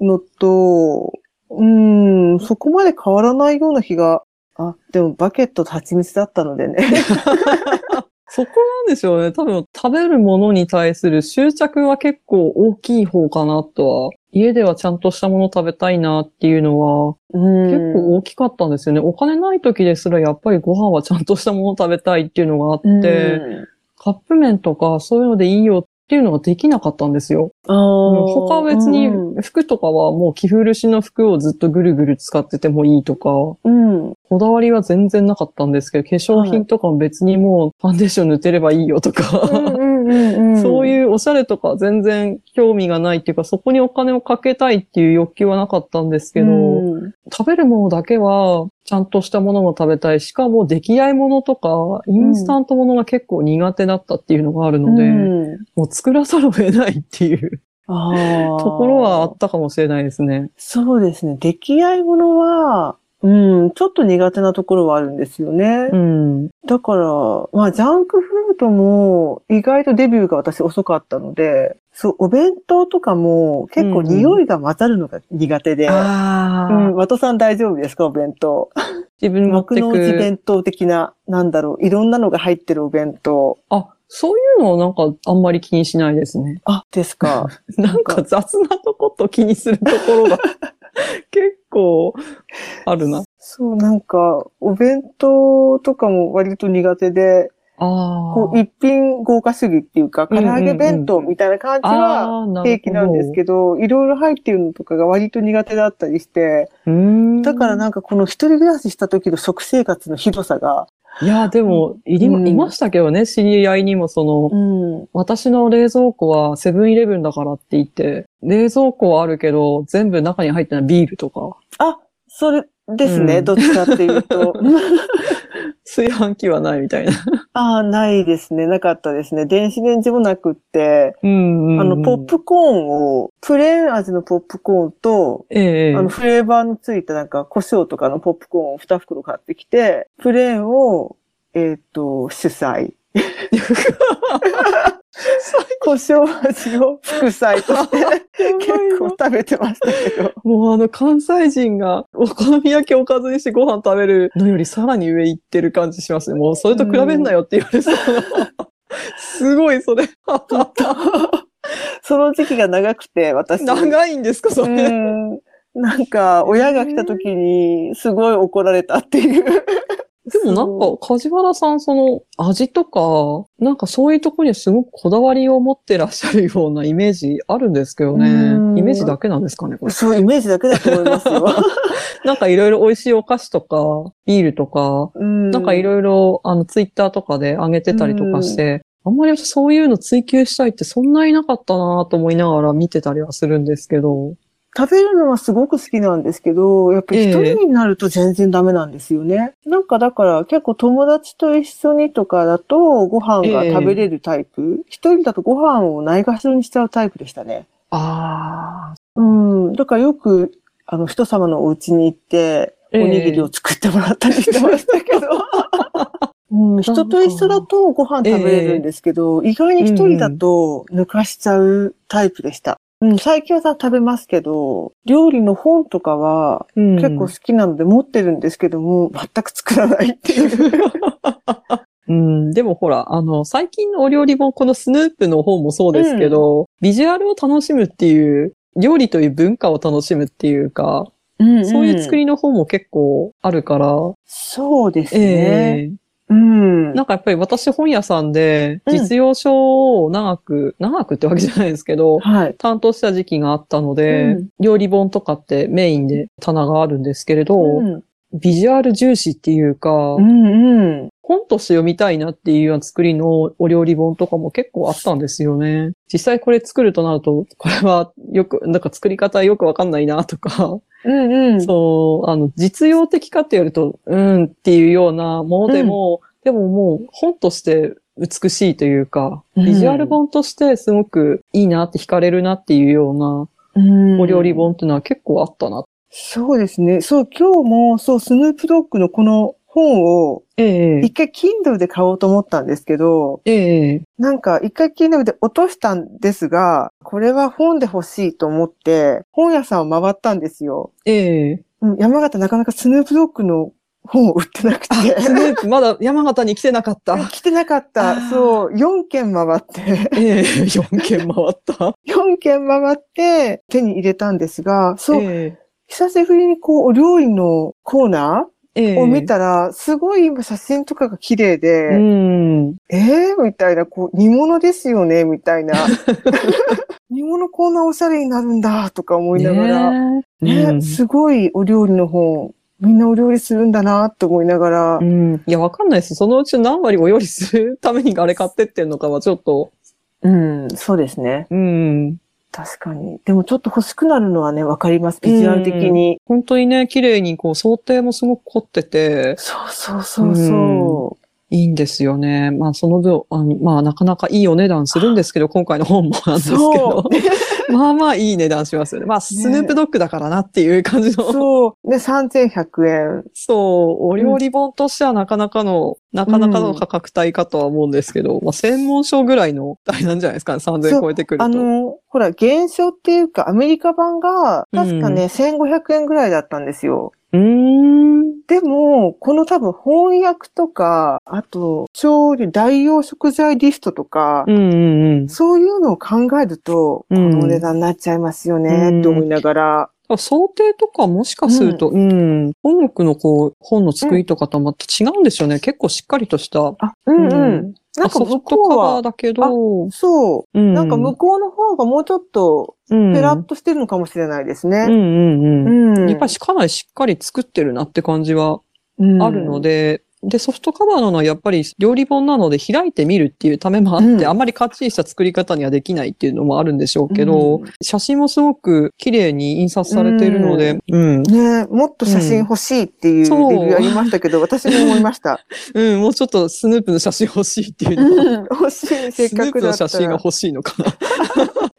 のと、うん、そこまで変わらないような気が、あ、でもバケットと蜂蜜だったのでね。*laughs* そこなんでしょうね。多分食べるものに対する執着は結構大きい方かなとは家ではちゃんとしたもの食べたいなっていうのは、うん結構大きかったんですよね。お金ない時ですらやっぱりご飯はちゃんとしたもの食べたいっていうのがあって、うんカップ麺とかそういうのでいいよっていうのができなかったんですよ。他は別にうん服とかはもう着古しの服をずっとぐるぐる使っててもいいとか、うん。こだわりは全然なかったんですけど、化粧品とかも別にもうファンデーション塗ってればいいよとか、そうういうおしゃれとか全然興味がないっていうか、そこにお金をかけたいっていう欲求はなかったんですけど、ん食べるものだけはちゃんとしたものも食べたい。しかも出来合いものとか、インスタントものが結構苦手だったっていうのがあるので、うんもう作らざるを得ないっていう *laughs* ところはあったかもしれないですね。そうですね。出来合いものは、うん、ちょっと苦手なところはあるんですよね。うん。だから、まあ、ジャンクフードも意外とデビューが私遅かったので、そう、お弁当とかも結構匂いが混ざるのが苦手で。ああ、うん、ワトさん大丈夫ですかお弁当？*laughs* 自分持って幕の内く。弁当的な、なんだろう、いろんなのが入ってるお弁当。あ、そういうのをなんかあんまり気にしないですね。あ、ですか。*laughs* なんか雑なとこと気にするところが結 *laughs* 構あるな。そう、なんか、お弁当とかも割と苦手で、あこう、一品豪華主義っていうか、唐揚げ弁当みたいな感じは平気なんですけど、いろいろ入ってるのとかが割と苦手だったりして、だからなんかこの一人暮らしした時の食生活のひどさが、いや、でも、いり、うん。いましたけどね、知り合いにもその、うん。私の冷蔵庫はセブンイレブンだからって言って、冷蔵庫はあるけど、全部中に入ってないビールとか、あ、それですね、うんどっちかっていうと。*laughs* 炊飯器はないみたいな。ああ、ないですね、なかったですね。電子レンジもなくって、うんあの、ポップコーンを、プレーン味のポップコーンと、ええあの、フレーバーのついたなんか、胡椒とかのポップコーンを2袋買ってきて、プレーンを、えっ、と、主菜。*laughs* *laughs* 胡椒味を副菜として *laughs* 結構食べてましたけど。もうあの関西人がお好み焼きおかずにしてご飯食べるのよりさらに上行ってる感じしますね。もうそれと比べんなよって言われそうな。すごいそれ。*laughs* その時期が長くて、私。長いんですかそれ。うん。なんか、親が来た時に、すごい怒られたっていう。でもなんか、梶原さん、その、味とか、なんかそういうところにすごくこだわりを持ってらっしゃるようなイメージあるんですけどね。うんイメージだけなんですかね、これ。そう、イメージだけだと思いますよ。*laughs* なんかいろいろ美味しいお菓子とか、ビールとか、うんなんかいろいろ、あの、ツイッターとかで上げてたりとかして、あんまりそういうの追求したいってそんなになかったなと思いながら見てたりはするんですけど。食べるのはすごく好きなんですけど、やっぱり一人になると全然ダメなんですよね。なんかだから結構友達と一緒にとかだとご飯が食べれるタイプ。一、人だとご飯をないがしろにしちゃうタイプでしたね。ああ。うん。だからよく、あの、人様のお家に行って、おええにぎりを作ってもらったりしてましたけど。*laughs* うん、人と一緒だとご飯食べれるんですけど、意外に一人だと抜かしちゃうタイプでした。うん、最近はさ食べますけど、料理の本とかはうん。結構好きなので持ってるんですけども、全く作らないっていう。*laughs* うん、でもほら、あの、最近のお料理本、このスヌープの方もそうですけど、ビジュアルを楽しむっていう、料理という文化を楽しむっていうか、うん。そういう作りの方も結構あるから、そうですね。ええうん。なんかやっぱり私本屋さんでうん実用書を長く、長くってわけじゃないですけど、はい。担当した時期があったので、うん料理本とかってメインで棚があるんですけれど、うん。ビジュアル重視っていうか、うんうん。本として読みたいなっていうような作りのお料理本とかも結構あったんですよね。実際これ作るとなると、これはよく、なんか作り方よくわかんないなとか、うんうん。そう、あの、実用的かって言われると、うんっていうようなものでも、でももう本として美しいというか、うんビジュアル本としてすごくいいなって惹かれるなっていうようなうんお料理本っていうのは結構あったな。そうですね。そう、今日も、そう、スヌープドッグのこの本を、ええ一回 Kindle で買おうと思ったんですけど、ええなんか一回 Kindle で落としたんですが、これは本で欲しいと思って、本屋さんを回ったんですよ。ええうん山形なかなかスヌープドッグの本を売ってなくて。スヌープまだ山形に来てなかった。*laughs* 来てなかっあた。ーそう、4軒回って、ええ4軒回った。*laughs* 4軒回って手に入れたんですが、そう、え久しぶりにこう、お料理のコーナええーを見たら、すごい今写真とかが綺麗で、うん。えー、みたいな、こう、煮物ですよね、みたいな。*laughs* 煮物こんなおしゃれになるんだ、とか思いながら、ねえねうんすごいお料理の本、みんなお料理するんだな、と思いながら、うん。いや、わかんないです。そのうち何割お料理するためにあれ買ってってんのかはちょっと、うん、そうですね。うん。確かに。でもちょっと欲しくなるのはね、わかります。ビジュアル的に。本当にね、綺麗にこう、想定もすごく凝ってて、そうそうそうそいいんですよね。まあ、その分、あのまあ、なかなかいいお値段するんですけど、今回の本もなんう。ですけそどう。*laughs* まあまあいい値段しますよね。まあ、スヌープドッグだからなっていう感じの。そう。で、3100円。そう、お料理本としてはなかなかの、なかなかの価格帯かとは思うんですけど、まあ、専門書ぐらいの帯なんじゃないですかね、3000円超えてくると。あの、ほら、原書っていうか、アメリカ版が、確かね、1500円ぐらいだったんですよ。うーん。でも、この多分翻訳とか、あと、調理、代用食材リストとか、うんうんうん。そういうのを考えると、うんこのお値段になっちゃいますようんね、って思いながら。想定とかもしかすると、うん、本国のこう、本の作りとかとはまた違うんですよね。結構しっかりとした。あ、うんうん。うんなんか向こうは、だけど、そう、うんなんか向こうの方がもうちょっと、うんペラッとしてるのかもしれないですね。うんうんうん。うん。やっぱりかなりしっかり作ってるなって感じはうんあるので、で、ソフトカバーなのはやっぱり料理本なので開いてみるっていうためもあって、うんあんまりかっちりした作り方にはできないっていうのもあるんでしょうけど、うん写真もすごく綺麗に印刷されているので、うん、ねもっと写真欲しいっていうレビューありましたけど、私も思いました。*laughs* うん、もうちょっとスヌープの写真欲しいっていううのは、ん、欲しい、せっスヌープの。写真が欲しいのかな。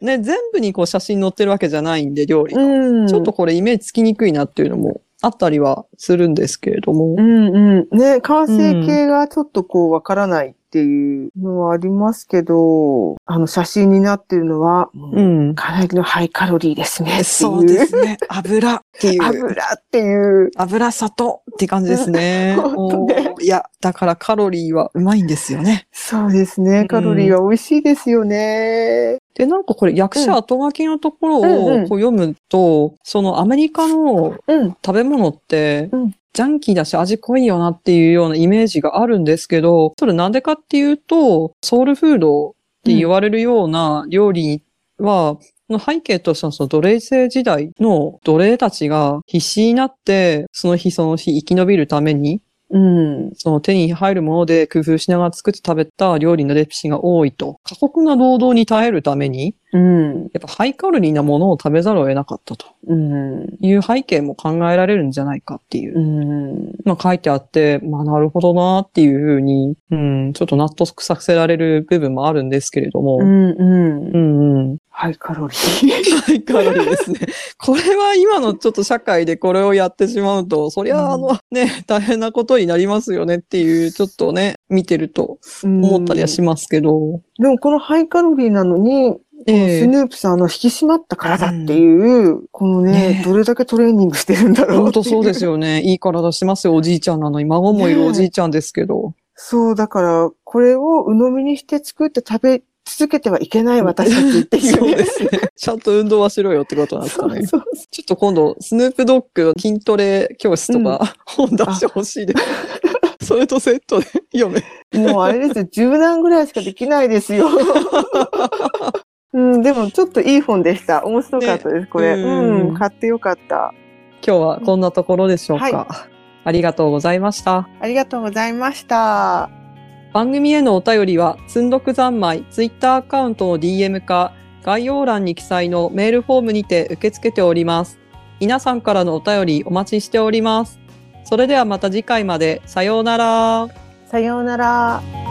*laughs* ね、全部にこう写真載ってるわけじゃないんで、料理。うん。ちょっとこれイメージつきにくいなっていうのもあったりはするんですけれども。うんうん。ね、完成形がちょっとこうわからないっていうのはありますけど、あの写真になってるのは、うん。かなりのハイカロリーですね。そうですね。*laughs* 油っていう。油っていう。油砂糖って感じですね。*laughs* ねいや、だからカロリーはうまいんですよね。そうですね。カロリーは美味しいですよね。で、なんかこれ役者後書きのところをうんうん。こう読むと、そのアメリカのうん。食べ物ってうん、ジャンキーだし味濃いよなっていうようなイメージがあるんですけど、それなんでかっていうと、ソウルフードって言われるような料理は、その背景としてはその奴隷制時代の奴隷たちが必死になって、その日その日生き延びるために、うん。その手に入るもので工夫しながら作って食べた料理のレシピが多いと。過酷な労働に耐えるために、うん。やっぱハイカロリーなものを食べざるを得なかったとうん。いう背景も考えられるんじゃないかっていううん。まあ書いてあって、まあなるほどなっていうふうに、うん、ちょっと納得させられる部分もあるんですけれども。ううん、ん。うん。うん。ハイカロリー。ハイカロリーですね。*laughs* これは今のちょっと社会でこれをやってしまうと、そりゃあのね、大変なことになりますよねっていう、ちょっとね、見てると思ったりはしますけど。でもこのハイカロリーなのに、ええスヌープさんの引き締まった体っていう、このねねえどれだけトレーニングしてるんだろう本当そうですよ。よね。いい体してますよ、おじいちゃんなのに。孫もいるおじいちゃんですけど。そう、だから、これを鵜呑みにして作って食べ続けてはいけない私たちっていう、ね。そうですね。ちゃんと運動はしろよってことなんですかね。そうちょっと今度、スヌープドッグ筋トレ教室とか、本出してほしいです。それとセットで読め。そうもうあれですよ、10段ぐらいしかできないですよ。うん、でもちょっといい本でした。面白かったです、これ。うんうん、買ってよかった。今日はこんなところでしょうか。はいありがとうございました。ありがとうございました。番組へのお便りは、つんどく三昧ツイッターアカウントの DM か、概要欄に記載のメールフォームにて受け付けております。皆さんからのお便りお待ちしております。それではまた次回まで。さようなら。さようなら。